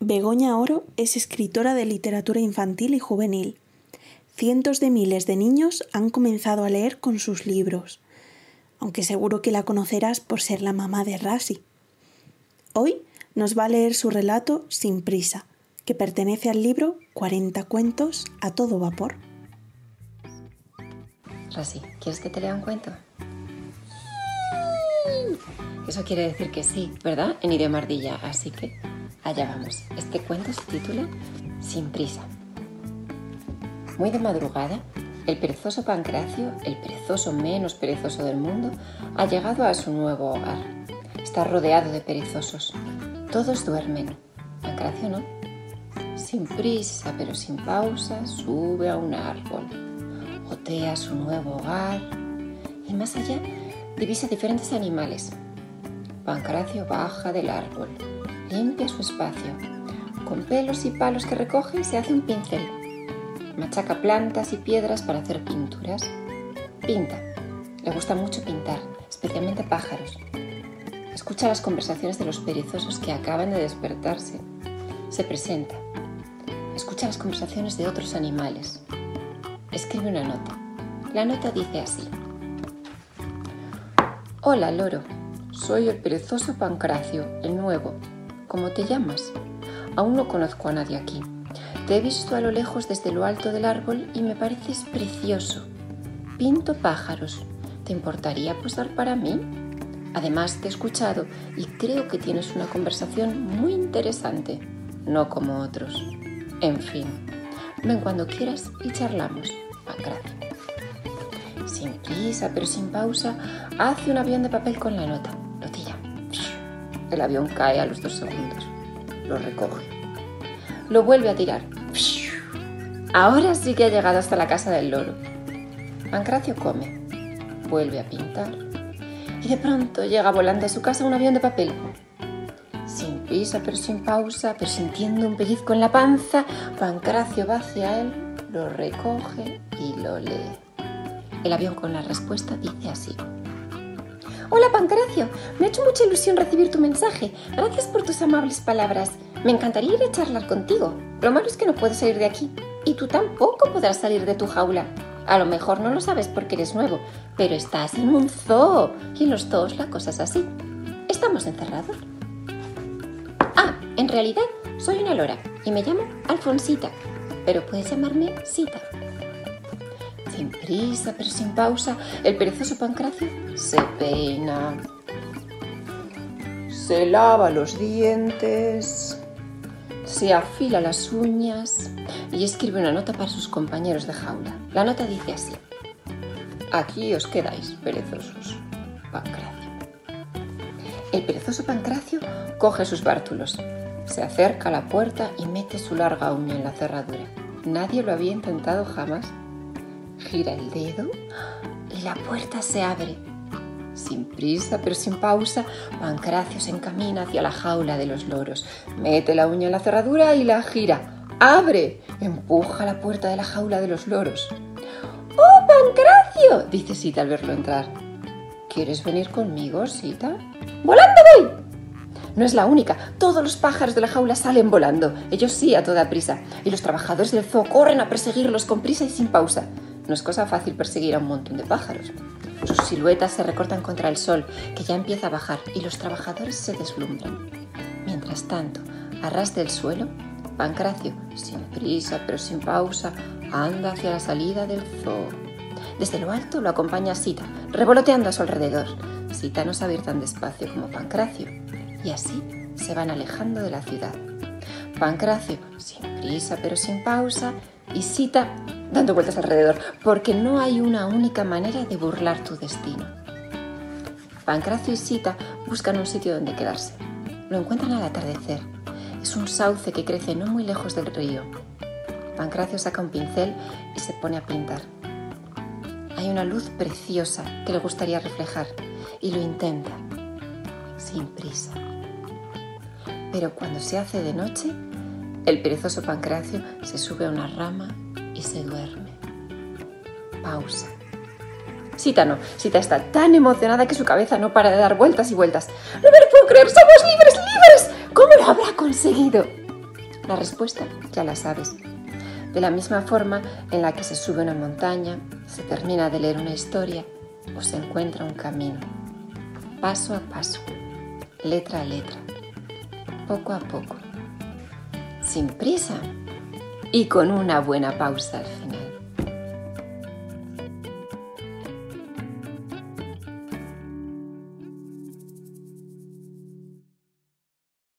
Begoña Oro es escritora de literatura infantil y juvenil. Cientos de miles de niños han comenzado a leer con sus libros, aunque seguro que la conocerás por ser la mamá de Rasi. Hoy nos va a leer su relato Sin prisa, que pertenece al libro 40 cuentos a todo vapor. Rasi, ¿quieres que te lea un cuento? Eso quiere decir que sí, ¿verdad? En idioma ardilla, así que allá vamos. Este cuento se titula Sin prisa. Muy de madrugada, el perezoso Pancracio, el perezoso menos perezoso del mundo, ha llegado a su nuevo hogar. Está rodeado de perezosos. Todos duermen. Pancracio no. Sin prisa, pero sin pausa, sube a un árbol. Otea su nuevo hogar y más allá divisa diferentes animales, Pancracio baja del árbol, limpia su espacio. Con pelos y palos que recoge se hace un pincel. Machaca plantas y piedras para hacer pinturas. Pinta. Le gusta mucho pintar, especialmente pájaros. Escucha las conversaciones de los perezosos que acaban de despertarse. Se presenta. Escucha las conversaciones de otros animales. Escribe una nota. La nota dice así. Hola, loro. Soy el perezoso Pancracio, el nuevo. ¿Cómo te llamas? Aún no conozco a nadie aquí. Te he visto a lo lejos desde lo alto del árbol y me pareces precioso. Pinto pájaros. ¿Te importaría posar para mí? Además, te he escuchado y creo que tienes una conversación muy interesante, no como otros. En fin, ven cuando quieras y charlamos, Pancracio. Sin prisa, pero sin pausa, hace un avión de papel con la nota. El avión cae a los dos segundos. Lo recoge. Lo vuelve a tirar. Ahora sí que ha llegado hasta la casa del loro. Pancracio come. Vuelve a pintar. Y de pronto llega volando a su casa un avión de papel. Sin prisa, pero sin pausa, pero sintiendo un pellizco en la panza, Pancracio va hacia él, lo recoge y lo lee. El avión con la respuesta dice así. Hola Pancracio, me ha hecho mucha ilusión recibir tu mensaje. Gracias por tus amables palabras. Me encantaría ir a charlar contigo. Lo malo es que no puedes salir de aquí. Y tú tampoco podrás salir de tu jaula. A lo mejor no lo sabes porque eres nuevo, pero estás en un zoo. Y en los zoos la cosa es así. Estamos encerrados. Ah, en realidad soy una lora y me llamo Alfonsita, pero puedes llamarme Sita sin prisa pero sin pausa, el perezoso Pancracio se peina, se lava los dientes, se afila las uñas y escribe una nota para sus compañeros de jaula. La nota dice así. Aquí os quedáis, perezosos. Pancracio. El perezoso Pancracio coge sus bártulos, se acerca a la puerta y mete su larga uña en la cerradura. Nadie lo había intentado jamás gira el dedo y la puerta se abre. Sin prisa pero sin pausa, Pancracio se encamina hacia la jaula de los loros, mete la uña en la cerradura y la gira. ¡Abre! Empuja la puerta de la jaula de los loros. ¡Oh, Pancracio! dice Sita al verlo entrar. ¿Quieres venir conmigo, Sita? ¡Volando voy! No es la única. Todos los pájaros de la jaula salen volando. Ellos sí a toda prisa. Y los trabajadores del zoo corren a perseguirlos con prisa y sin pausa. No es cosa fácil perseguir a un montón de pájaros. Sus siluetas se recortan contra el sol, que ya empieza a bajar, y los trabajadores se deslumbran. Mientras tanto, a ras del suelo, Pancracio, sin prisa pero sin pausa, anda hacia la salida del zoo. Desde lo alto lo acompaña Sita, revoloteando a su alrededor. Sita no sabe ir tan despacio como Pancracio, y así se van alejando de la ciudad. Pancracio, sin prisa pero sin pausa, y Sita dando vueltas alrededor, porque no hay una única manera de burlar tu destino. Pancracio y Sita buscan un sitio donde quedarse. Lo encuentran al atardecer. Es un sauce que crece no muy lejos del río. Pancracio saca un pincel y se pone a pintar. Hay una luz preciosa que le gustaría reflejar y lo intenta, sin prisa. Pero cuando se hace de noche, el perezoso Pancracio se sube a una rama y se duerme. Pausa. Sita no. Sita está tan emocionada que su cabeza no para de dar vueltas y vueltas. ¡No me lo puedo creer! ¡Somos libres, libres! ¿Cómo lo habrá conseguido? La respuesta ya la sabes. De la misma forma en la que se sube una montaña, se termina de leer una historia o se encuentra un camino. Paso a paso, letra a letra, poco a poco, sin prisa y con una buena pausa al final.